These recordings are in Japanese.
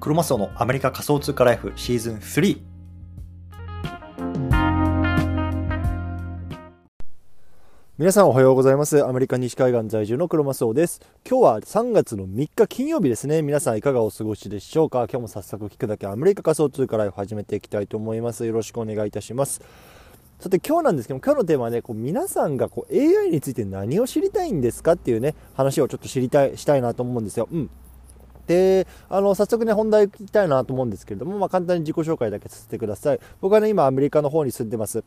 クロマスオのアメリカ仮想通貨ライフシーズン3皆さんおはようございます。アメリカ西海岸在住のクロマスオです。今日は3月の3日金曜日ですね。皆さんいかがお過ごしでしょうか？今日も早速聞くだけアメリカ仮想通貨ライフ始めていきたいと思います。よろしくお願いいたします。さて今日なんですけど今日のテーマはねこう皆さんがこう AI について何を知りたいんですかっていうね話をちょっと知りたいしたいなと思うんですよ。うん。で、あの、早速ね、本題行きたいなと思うんですけれども、まあ、簡単に自己紹介だけさせてください。僕はね、今、アメリカの方に住んでます。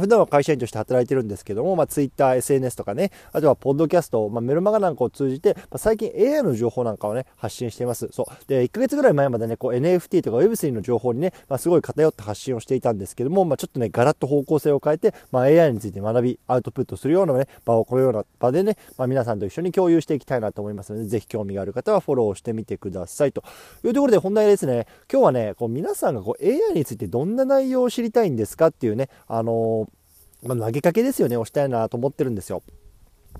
普段は会社員として働いてるんですけども、まあ、Twitter、SNS とかね、あとはポッドキャスト、まあ、メルマガなんかを通じて、まあ、最近 AI の情報なんかをね、発信しています。そう。で、1ヶ月ぐらい前までね、こう NFT とか Web3 の情報にね、まあ、すごい偏った発信をしていたんですけども、まあ、ちょっとね、ガラッと方向性を変えて、まあ、AI について学び、アウトプットするようなね、場をこのような場でね、まあ、皆さんと一緒に共有していきたいなと思いますので、ぜひ興味がある方はフォローしてみてください。というところで本題ですね、今日はね、こう皆さんがこう AI についてどんな内容を知りたいんですかっていうね、あのーまあ、投げかけですよね、押したいなと思ってるんですよ。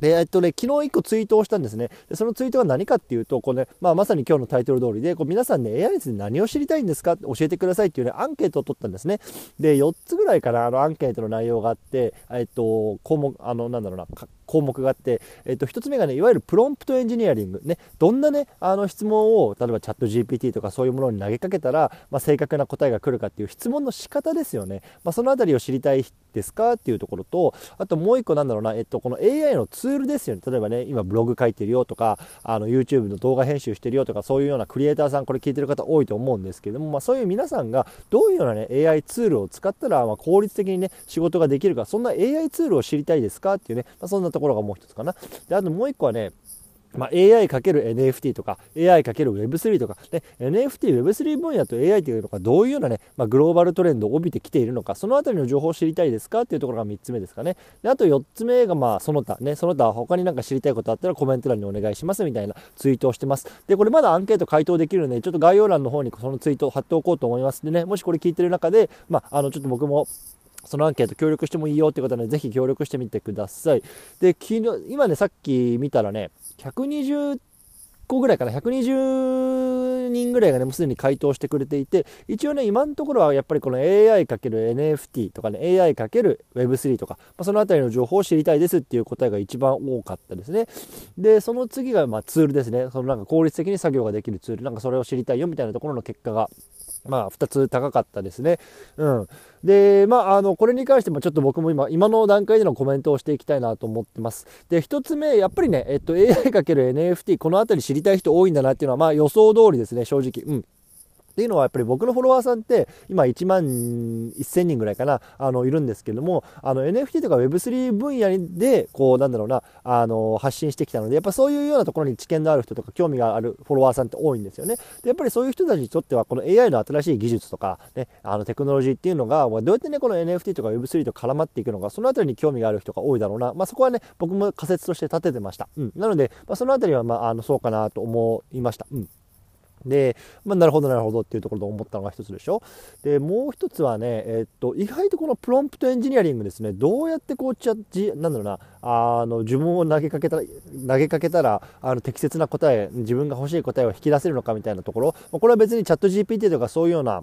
で、えっとね、昨日1個ツイートをしたんですね。で、そのツイートが何かっていうと、こうね、まあ、まさに今日のタイトル通りで、こう皆さんね、AI について何を知りたいんですか？教えてくださいっていうね、アンケートを取ったんですね。で、4つぐらいかな、あの、アンケートの内容があって、えっと、項目、あの、なんだろうな、項目があって、えっと、1つ目がね、いわゆるプロンプトエンジニアリング。ね、どんなね、あの質問を、例えばチャット GPT とかそういうものに投げかけたら、まあ、正確な答えが来るかっていう質問の仕方ですよね。まあ、そのあたりを知りたいですかっていうところと、あともう1個なんだろうな、えっと、この AI のツールですよね。例えばね、今ブログ書いてるよとか、あの、YouTube の動画編集してるよとか、そういうようなクリエイターさん、これ聞いてる方多いと思うんですけども、まあ、そういう皆さんがどういうようなね、AI ツールを使ったら、ま効率的にね、仕事ができるか、そんな AI ツールを知りたいですかっていうね、まあ、そんなところがもう一つかな。であともう一個はねまあ、AI×NFT とか AI×Web3 とか、ね、NFT、Web3 分野と AI というのがどういうようなね、まあ、グローバルトレンドを帯びてきているのか、そのあたりの情報を知りたいですか？っていうところが3つ目ですかね。であと4つ目が、まあ、その他、ね、その他他になんか知りたいことあったらコメント欄にお願いしますみたいなツイートをしてます。で、これまだアンケート回答できるので、ちょっと概要欄の方にそのツイートを貼っておこうと思います。でね、もしこれ聞いてる中で、まあ、あの、ちょっと僕もそのアンケート協力してもいいよっていう方はぜひ協力してみてください。で、昨日、今ね、さっき見たらね、120個ぐらいかな、120人ぐらいがね、もうすでに回答してくれていて、一応ね、今のところはやっぱりこの AI×NFT とかね、AI×Web3 とか、まあ、そのあたりの情報を知りたいですっていう答えが一番多かったですね。で、その次がまツールですね。そのなんか効率的に作業ができるツール、なんかそれを知りたいよみたいなところの結果がまあ、2つ高かったですね。うん。で、まあ、あの、これに関してもちょっと僕も今、今の段階でのコメントをしていきたいなと思ってます。で、1つ目、やっぱりね、えっと、AI×NFT、この辺り知りたい人多いんだなっていうのは、まあ、予想通りですね、正直。うん。っていうのはやっぱり僕のフォロワーさんって今1万1000人ぐらいかなあのいるんですけどもあの NFT とか Web3 分野でこうなんだろうなあの発信してきたのでやっぱそういうようなところに知見のある人とか興味があるフォロワーさんって多いんですよね。でやっぱりそういう人たちにとってはこの AI の新しい技術とか、ね、あのテクノロジーっていうのがどうやってねこの NFT とか Web3 と絡まっていくのかそのあたりに興味がある人が多いだろうな、まあ、そこはね僕も仮説として立ててました、うん、なので、まあ、そのあたりはまああのそうかなと思いました、うん。で、まあ、なるほどなるほどっていうところで思ったのが一つでしょ？でもう一つはね、え、っと意外とこのプロンプトエンジニアリングですね。どうやってこうちゃじなんだろうなあの呪文を投げかけたら投げかけたらあの適切な答え自分が欲しい答えを引き出せるのかみたいなところ。これは別にチャット GPT とかそういうような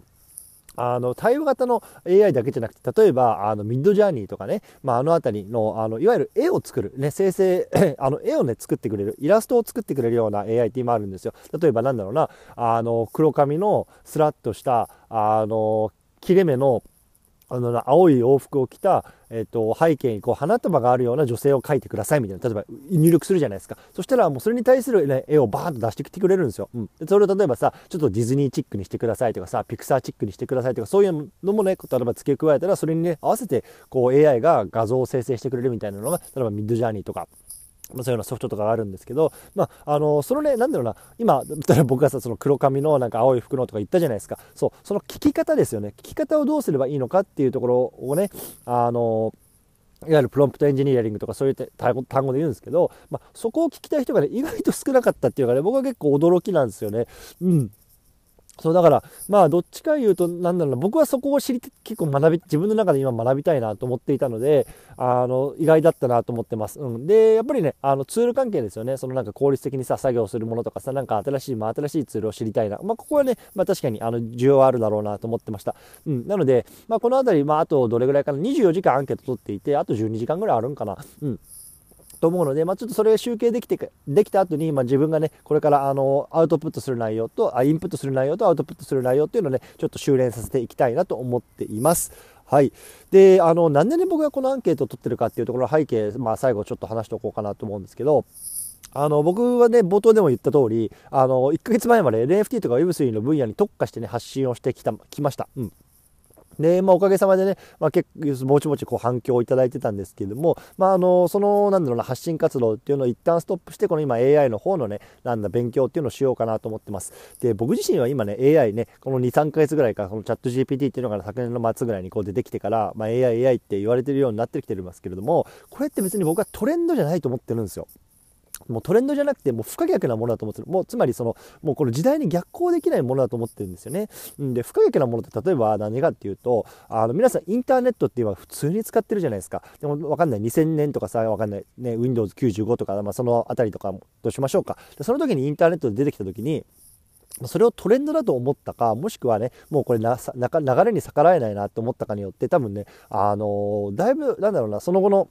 あの対話型の AI だけじゃなくて例えばあのミッドジャーニーとかね、まあ、あの辺りのあのいわゆる絵を作る、ね、生成 あの絵をね作ってくれるイラストを作ってくれるような AI って今あるんですよ。例えばなんだろうなあの黒髪のスラッとしたあの切れ目のあの青い洋服を着た、えーと、背景にこう花束があるような女性を描いてくださいみたいな。例えば入力するじゃないですか。そしたらもうそれに対する、ね、絵をバーンと出してきてくれるんですよ、うん、でそれを例えばさちょっとディズニーチックにしてくださいとかさピクサーチックにしてくださいとかそういうのもね例えば付け加えたらそれにね合わせてこう AI が画像を生成してくれるみたいなのが例えばミッドジャーニーとか。まあ、そういうようなソフトとかがあるんですけど、まあ、あのそのね、なんだろうな、今、例えば僕がさ、その黒髪のなんか青い服のとか言ったじゃないですか、そう、その聞き方ですよね、聞き方をどうすればいいのかっていうところをね、あのいわゆるプロンプトエンジニアリングとかそういう単語で言うんですけど、まあ、そこを聞きたい人がね、意外と少なかったっていうかね、僕は結構驚きなんですよね。うん。そう、だから、まあ、どっちか言うと、なんだろうな、僕はそこを知り、結構学び、自分の中で今学びたいなと思っていたので、あの、意外だったなと思ってます。うん。で、やっぱりね、あの、ツール関係ですよね。そのなんか効率的にさ、作業するものとかさ、なんか新しい、まあ、新しいツールを知りたいな。まあ、ここはね、まあ、確かに、あの、需要はあるだろうなと思ってました。うん。なので、まあ、このあたり、まあ、あとどれぐらいかな、24時間アンケート取っていて、あと12時間ぐらいあるんかな。うん。と思うので、まあ、ちょっとそれ集計できてできた後に、まあ、自分がねこれからあのアウトプットする内容とあインプットする内容とアウトプットする内容っていうのをねちょっと修練させていきたいなと思っています。はい。で、あの、なんでね、僕がこのアンケートを取ってるかっていうところの背景、まあ、最後ちょっと話しておこうかなと思うんですけど、あの、僕はね、冒頭でも言った通り、あの、1ヶ月前まで NFT とか Web3 の分野に特化してね、発信をしてきた、きました。うん。で、まあ、おかげさまでね、まあ、結構、ぼちぼちこう反響をいただいてたんですけれども、まあ、あの、その、なんだろうな、発信活動っていうのを一旦ストップして、この今 AI の方のね、なんだ、勉強っていうのをしようかなと思ってます。で、僕自身は今ね、AI ね、この2、3ヶ月ぐらいから、このチャット GPT っていうのが昨年の末ぐらいにこう出てきてから、まあ、AI、AI って言われてるようになってきてますけれども、これって別に僕はトレンドじゃないと思ってるんですよ。もうトレンドじゃなくてもう不可逆なものだと思ってるもうつまりそのもうこの時代に逆行できないものだと思ってるんですよね。んで不可逆なものって例えば何かっていうとあの皆さんインターネットって今普通に使ってるじゃないですか。でも分かんない2000年とかさ分かんないね Windows95 とか、まあ、その辺りとかとしましょうか。その時にインターネットで出てきた時にそれをトレンドだと思ったか、もしくはね、もうこれな流れに逆らえないなと思ったかによって、多分ね、あのー、だいぶ、なんだろうな、その後の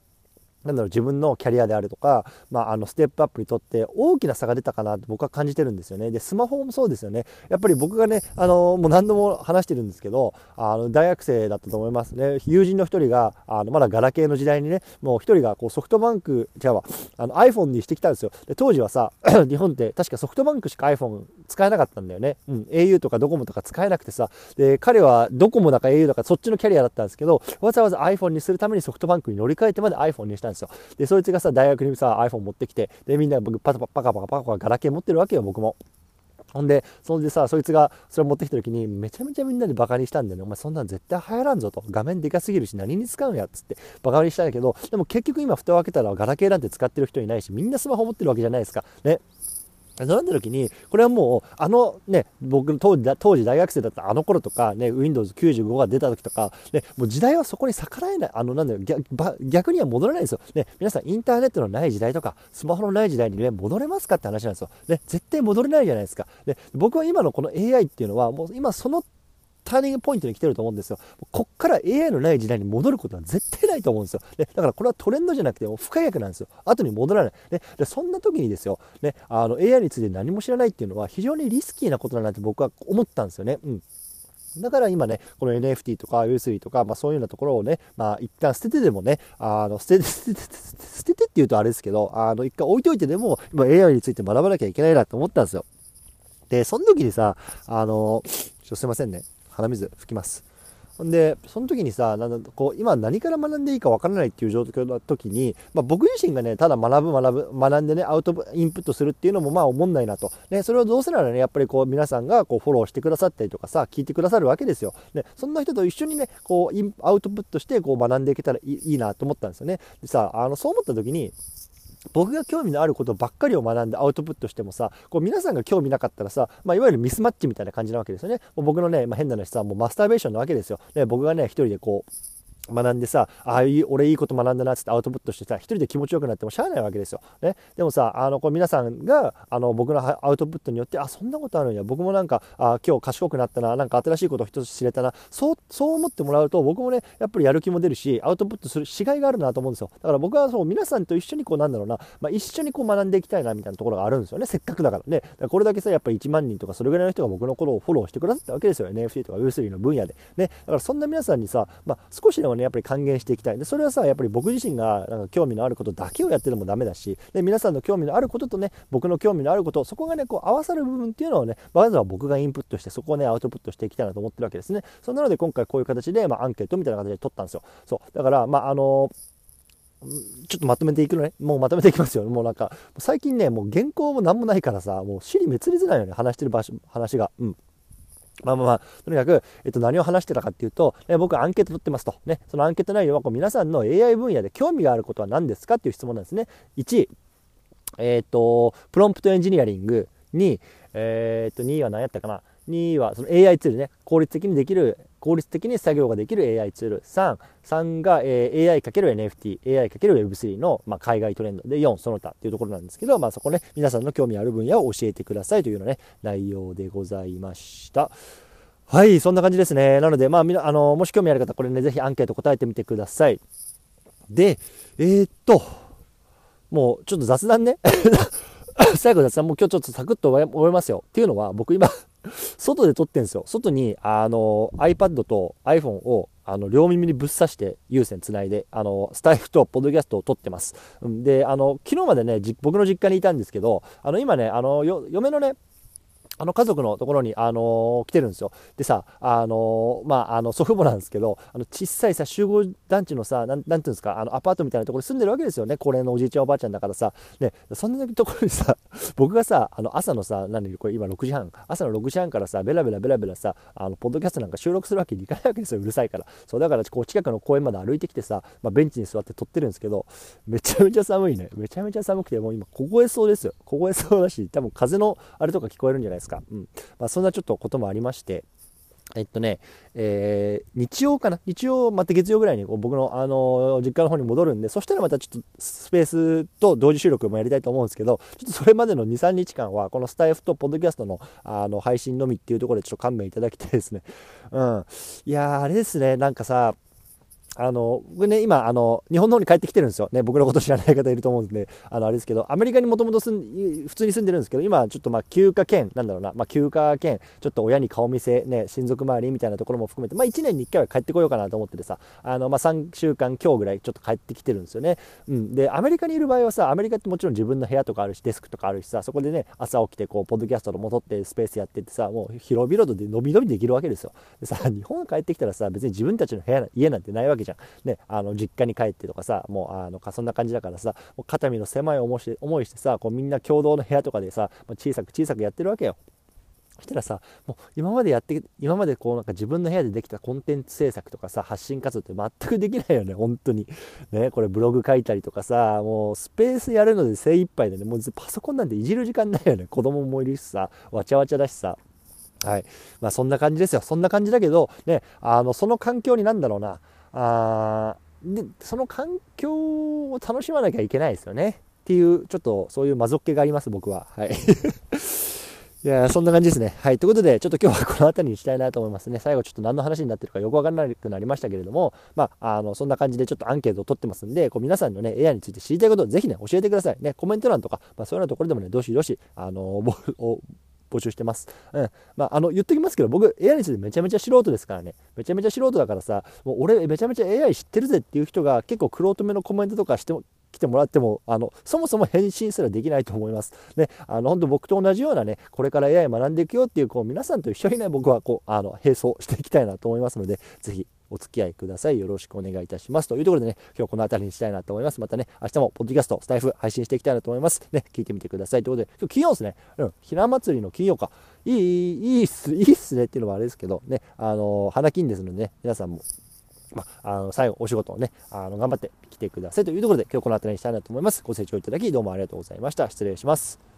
なんだろう自分のキャリアであるとか、まあ、あのステップアップにとって大きな差が出たかなと僕は感じてるんですよね。で、スマホもそうですよね。やっぱり僕がね、あのもう何度も話してるんですけど、あの大学生だったと思いますね。友人の一人が、あのまだガラケーの時代にね、もう一人がこうソフトバンク、じゃああの iPhone にしてきたんですよ。で、当時はさ、日本って確かソフトバンクしか iPhone 使えなかったんだよね。うん、au とかドコモとか使えなくてさ、で、彼はドコモだか au だかそっちのキャリアだったんですけど、わざわざ iPhone にするためにソフトバンクに乗り換えてまで iPhone にしたんですよ。で、そいつがさ、大学にさ、iPhone 持ってきて、で、みんな僕パタパカパカパカガラケー持ってるわけよ、僕も。ほんで、そんでさ、そいつがそれ持ってきた時に、めちゃめちゃみんなでバカにしたんだよね。お前そんなん絶対流行らんぞと。画面でかすぎるし何に使うんやっつってバカにしたんだけど、でも結局今蓋を開けたらガラケーなんて使ってる人いないし、みんなスマホ持ってるわけじゃないですか。ね。そうなった時に、これはもう、あのね、僕の当時当時大学生だったあの頃とか、ね、Windows95 が出た時とか、ね、もう時代はそこに逆らえない、あの、なんだよ、逆には戻れないんですよ。ね、皆さんインターネットのない時代とか、スマホのない時代にね、戻れますかって話なんですよ。ね、絶対戻れないじゃないですか。で、僕は今のこの AI っていうのは、もう今そのターニングポイントに来てると思うんですよ。こっから AI のない時代に戻ることは絶対ないと思うんですよ。ね、だからこれはトレンドじゃなくても不可逆なんですよ。後に戻らない。ね、でそんな時にですよ、ね、あの AI について何も知らないっていうのは非常にリスキーなことだなって僕は思ったんですよね。うんだから今ね、この NFT とか Web3 とか、まあそういうようなところをね、まあ一旦捨ててでもね、あの、捨てて、捨てて、捨ててって言うとあれですけど、あの、一回置いといてでも、今 AI について学ばなきゃいけないなと思ったんですよ。で、その時にさ、あの、ちょすいませんね。鼻水拭きます。んで、その時にさ、なんこう今何から学んでいいかわからないっていう状況の時に、まあ、僕自身がね、ただ学ぶ、学ぶ、学んでね、アウトインプットするっていうのもまあ思んないなと。ね、それをどうせならね、やっぱりこう皆さんがこうフォローしてくださったりとかさ、聞いてくださるわけですよ。ね、そんな人と一緒にね、こうインアウトプットしてこう学んでいけたらいいいいなと思ったんですよね。でさ、あの、そう思った時に、僕が興味のあることばっかりを学んでアウトプットしてもさ、こう皆さんが興味なかったらさ、まあ、いわゆるミスマッチみたいな感じなわけですよね。僕のね、まあ、変な話さ、もうマスターベーションなわけですよ。ね、僕がね、一人でこう、学んでさ、ああいう、俺いいこと学んだなってアウトプットしてさ、一人で気持ちよくなってもしゃあないわけですよ。ね。でもさ、あの、こう皆さんが、あの、僕のアウトプットによって、あ、そんなことあるんや。僕もなんか、あ今日賢くなったな、なんか新しいことを一つ知れたな。そう、そう思ってもらうと、僕もね、やっぱりやる気も出るし、アウトプットするしがいがあるなと思うんですよ。だから僕はそう、皆さんと一緒にこう、なんだろうな、まあ、一緒にこう学んでいきたいな、みたいなところがあるんですよね。せっかくだからね。らこれだけさ、やっぱり1万人とかそれぐらいの人が僕の頃をフォローしてくださったわけですよ。NFT とか Web3 の分野で。ね。だからそんな皆さんにさ、まあ、少しでもね、やっぱり還元していきたい。で、それはさ、やっぱり僕自身がなんか興味のあることだけをやっててもダメだし、で、皆さんの興味のあることとね、僕の興味のあること、そこがね、こう合わさる部分っていうのをね、まずは僕がインプットして、そこをね、アウトプットしていきたいなと思ってるわけですね。そうなので、今回こういう形で、まあ、アンケートみたいな形で取ったんですよ。そう。だから、まあ、あのーちょっとまとめていくのね。もうまとめていきますよ。もうなんか、最近ね、もう原稿も何もないからさ、もう尻滅裂ないよね、話してる場所、話が。うん。まあまあまあ、とにかく、えっと、何を話してたかっていうと、え僕アンケート取ってますと。ね、そのアンケート内容はこう皆さんの AI 分野で興味があることは何ですかっていう質問なんですね。1、えっ、と、プロンプトエンジニアリング。2、えっ、と、2位は何やったかな。2はその AI ツールね、効率的にできる、効率的に作業ができる AI ツール。3、3が、え、AI×NFT、AI×Web3 の、まあ、海外トレンド。で、4、その他っていうところなんですけど、まあそこね、皆さんの興味ある分野を教えてくださいというようなね、内容でございました。はい、そんな感じですね。なので、まあ、み、あの、もし興味ある方、これね、ぜひアンケート答えてみてください。で、えー、っと、もう、ちょっと雑談ね。最後雑談もう今日ちょっとサクッと終えますよ。っていうのは、僕今外で撮ってんですよ。外に、あの、iPad と iPhone を、あの、両耳にぶっ刺して有線つないで、あの、スタイフとポッドキャストを撮ってます。で、あの、昨日までね、僕の実家にいたんですけど、あの、今ね、あの、嫁のね、あの家族のところに、あの、来てるんですよ。でさ、あの、まあ、あの祖父母なんですけど、あの小さいさ、集合団地のさ、なんなんていうんですか、あのアパートみたいなところに住んでるわけですよね。高齢のおじいちゃんおばあちゃんだからさ、ね、そんなところにさ、僕がさ、あの朝のさ、何これ今6時半、朝の6時半からさ、ベラベラベラベラさ、あのポッドキャストなんか収録するわけにいかないわけですよ、うるさいから。そう、だからこう近くの公園まで歩いてきてさ、まあ、ベンチに座って撮ってるんですけど、めちゃめちゃ寒いね。めちゃめちゃ寒くて、もう今凍えそうですよ。凍えそうだし、多分風のあれとか聞こえるんじゃないですか。うん。まあ、そんなちょっとこともありまして、えっとね、えー、日曜かな？日曜、また月曜ぐらいに僕の、あのー、実家の方に戻るんで、そしたらまたちょっとスペースと同時収録もやりたいと思うんですけど、ちょっとそれまでの2、3日間は、このスタイフとポッドキャストのあの配信のみっていうところでちょっと勘弁いただきたいですね。うん。いやー、あれですね、なんかさ、あの、僕ね、今、あの、日本の方に帰ってきてるんですよ。ね、僕のこと知らない方いると思うんで、あの、あれですけど、アメリカにもともと住ん普通に住んでるんですけど、今、ちょっとまあ、休暇兼、なんだろうな、まあ、休暇兼、ちょっと親に顔見せ、ね、親族周りみたいなところも含めて、まあ、1年に1回は帰ってこようかなと思っててさ、あの、まあ、3週間今日ぐらいちょっと帰ってきてるんですよね。うん。で、アメリカにいる場合はさ、アメリカってもちろん自分の部屋とかあるし、デスクとかあるしさ、そこでね、朝起きて、こう、ポッドキャストの戻ってスペースやっててさ、もう広々とで伸び伸びできるわけですよ。でさ、日本帰ってきたらさ、別に自分たちの部屋、家なんてないわけじゃん。ね、あの実家に帰ってとかさもうあのそんな感じだからさもう肩身の狭い思いして思いしてさこうみんな共同の部屋とかでさ小さく小さくやってるわけよ。したらさ、もう今までやって、今までこうなんか自分の部屋でできたコンテンツ制作とかさ、発信活動って全くできないよね、本当に。ね、これブログ書いたりとかさ、もうスペースやるので精一杯でね、もうパソコンなんていじる時間ないよね。子供もいるしさ、わちゃわちゃだしさ。はい。まあそんな感じですよ。そんな感じだけど、ね、あの、その環境になんだろうな、あでその環境を楽しまなきゃいけないですよねっていうちょっとそういう魔族気があります僕ははい いやそんな感じですね。はい。ということで、ちょっと今日はこの辺りにしたいなと思いますね。最後ちょっと何の話になってるかよくわからなくなりましたけれども、まあ、あの、そんな感じでちょっとアンケートを取ってますんで、こう皆さんのね、AI について知りたいことをぜひね、教えてください。ね、コメント欄とか、まあ、そういうようなところでもね、どしどし、あの募集してます。うん。まあ、あの、言っときますけど、僕、AI についてめちゃめちゃ素人ですからね。めちゃめちゃ素人だからさ、もう俺、めちゃめちゃ AI 知ってるぜっていう人が結構、くろとめのコメントとかしても、来てもらっても、あの、そもそも返信すらできないと思います。ね、あの、本当僕と同じようなね、これから AI 学んでいくよっていう、こう、皆さんと一緒にね、僕はこう、あの、並走していきたいなと思いますので、ぜひお付き合いください。よろしくお願いいたします。というところでね、今日この辺りにしたいなと思います。またね、明日もポッドキャスト、スタイフ配信していきたいなと思います。ね、聞いてみてください。ということで、今日金曜ですね。うん、ひな祭りの金曜か。いい、いいっす、いいっすねっていうのはあれですけど、ね、あの、花金ですのでね、皆さんも、まあ、の最後お仕事をね、あの頑張って来てくださいというところで今日この辺りにしたいなと思います。ご清聴いただきどうもありがとうございました。失礼します。